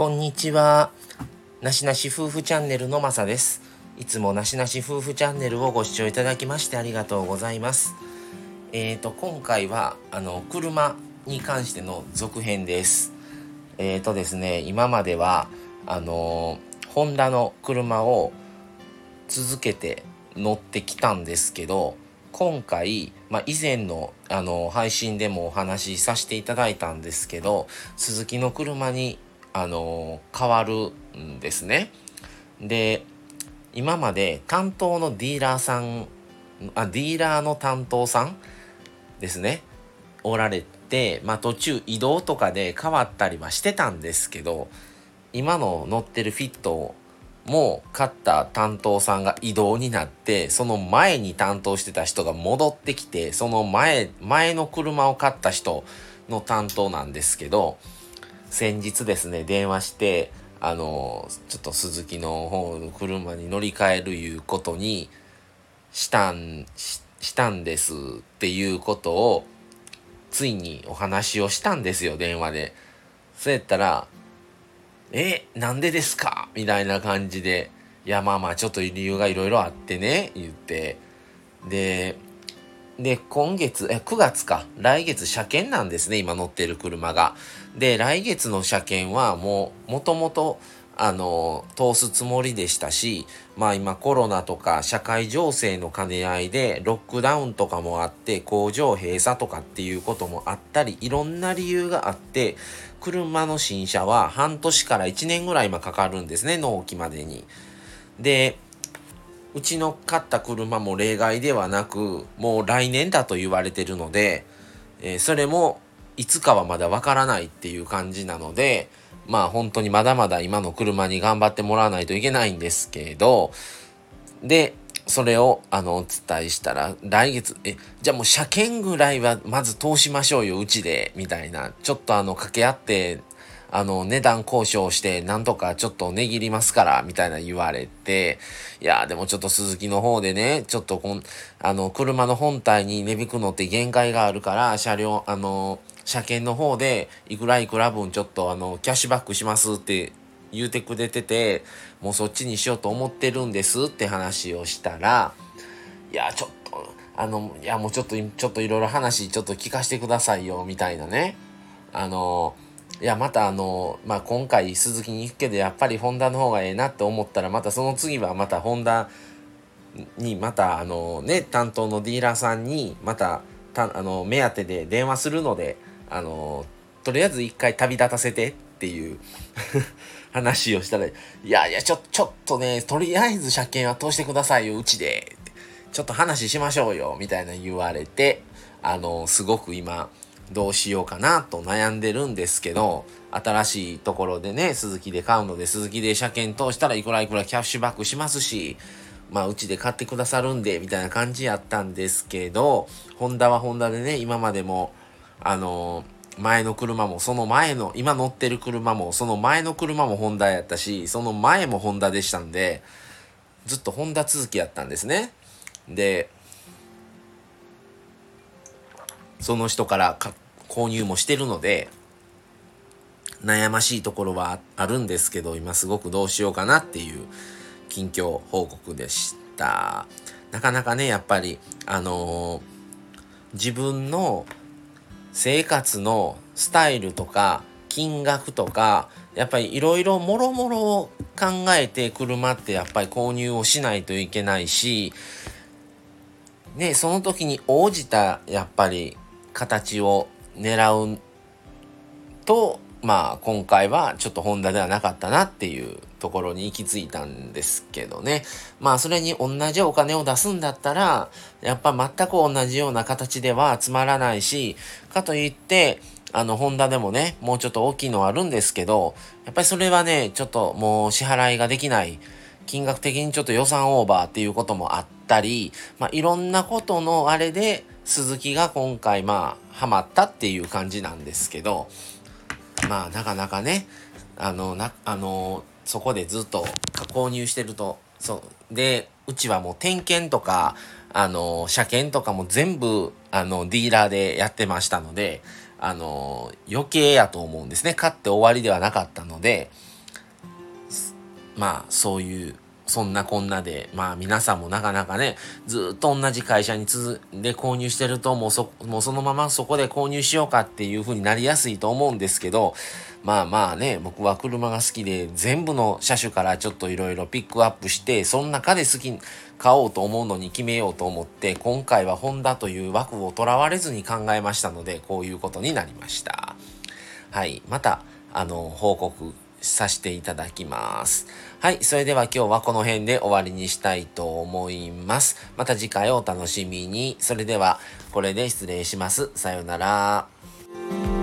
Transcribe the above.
こんにちは。なしなし夫婦チャンネルのまさです。いつもなしなし夫婦チャンネルをご視聴いただきましてありがとうございます。えっ、ー、と、今回は、あの、車に関しての続編です。えっ、ー、とですね、今までは、あの、ホンダの車を続けて乗ってきたんですけど、今回、まあ、以前のあの配信でもお話しさせていただいたんですけど鈴木の車にあの変わるんですね。で今まで担当のディーラーさんあディーラーの担当さんですねおられて、まあ、途中移動とかで変わったりはしてたんですけど今の乗ってるフィットも買った担当さんが異動になってその前に担当してた人が戻ってきてその前前の車を買った人の担当なんですけど先日ですね電話してあのちょっと鈴木の方の車に乗り換えるいうことにしたんしたんですっていうことをついにお話をしたんですよ電話で。そうやったらえ、なんでですか？みたいな感じで、いや、まあまあ、ちょっと理由がいろいろあってね、言って、で、で、今月、え、9月か。来月車検なんですね、今乗ってる車が。で、来月の車検はもう、もともと、あの、通すつもりでしたし、まあ今コロナとか社会情勢の兼ね合いで、ロックダウンとかもあって、工場閉鎖とかっていうこともあったり、いろんな理由があって、車の新車は半年から1年ぐらい今かかるんですね、納期までに。で、うちの買った車も例外ではなく、もう来年だと言われてるので、えー、それもいつかはまだわからないっていう感じなので、まあ本当にまだまだ今の車に頑張ってもらわないといけないんですけど、で、それをあのお伝えしたら来月えじゃあもう車検ぐらいはまず通しましょうようちでみたいなちょっとあの掛け合ってあの値段交渉してなんとかちょっと値切りますからみたいな言われていやでもちょっと鈴木の方でねちょっとこんあの車の本体に値引くのって限界があるから車両あの車検の方でいくらいくら分ちょっとあのキャッシュバックしますって言うてくれてて、もうそっちにしようと思ってるんですって話をしたら、いや、ちょっと、あの、いや、もうちょっと、ちょっといろいろ話ちょっと聞かせてくださいよ、みたいなね。あの、いや、またあの、まあ、今回鈴木に行くけど、やっぱりホンダの方がええなって思ったら、またその次はまたホンダに、またあのね、担当のディーラーさんに、また、たあの、目当てで電話するので、あの、とりあえず一回旅立たせてっていう 話をしたら、いやいや、ちょ、ちょっとね、とりあえず車検は通してくださいよ、うちで。ちょっと話しましょうよ、みたいな言われて、あの、すごく今、どうしようかなと悩んでるんですけど、新しいところでね、鈴木で買うので、鈴木で車検通したらいくらいくらキャッシュバックしますし、まあ、うちで買ってくださるんで、みたいな感じやったんですけど、ホンダはホンダでね、今までも、あの前の車もその前の今乗ってる車もその前の車もホンダやったしその前もホンダでしたんでずっとホンダ続きやったんですね。でその人から購入もしてるので悩ましいところはあるんですけど今すごくどうしようかなっていう近況報告でした。なかなかねやっぱりあのー、自分の生活のスタイルとか金額とかやっぱりいろいろもろもろを考えて車ってやっぱり購入をしないといけないしねその時に応じたやっぱり形を狙うとまあ今回はちょっとホンダではなかったなっていうところに行き着いたんですけどね。まあそれに同じお金を出すんだったら、やっぱ全く同じような形ではつまらないし、かといって、あの、ホンダでもね、もうちょっと大きいのはあるんですけど、やっぱりそれはね、ちょっともう支払いができない。金額的にちょっと予算オーバーっていうこともあったり、まあいろんなことのあれで、鈴木が今回まあ、ハマったっていう感じなんですけど、まあなかなかね、あの、な、あの、そこでずっと購入してると、そう。で、うちはもう点検とか、あの、車検とかも全部、あの、ディーラーでやってましたので、あの、余計やと思うんですね。買って終わりではなかったので、まあそういうそんなこんなで、まあ皆さんもなかなかね、ずっと同じ会社に続で購入してると、もうそ、もうそのままそこで購入しようかっていう風になりやすいと思うんですけど、まあまあね、僕は車が好きで、全部の車種からちょっといろいろピックアップして、その中で好き、買おうと思うのに決めようと思って、今回はホンダという枠をとらわれずに考えましたので、こういうことになりました。はい。また、あの、報告させていただきます。はい。それでは今日はこの辺で終わりにしたいと思います。また次回をお楽しみに。それでは、これで失礼します。さようなら。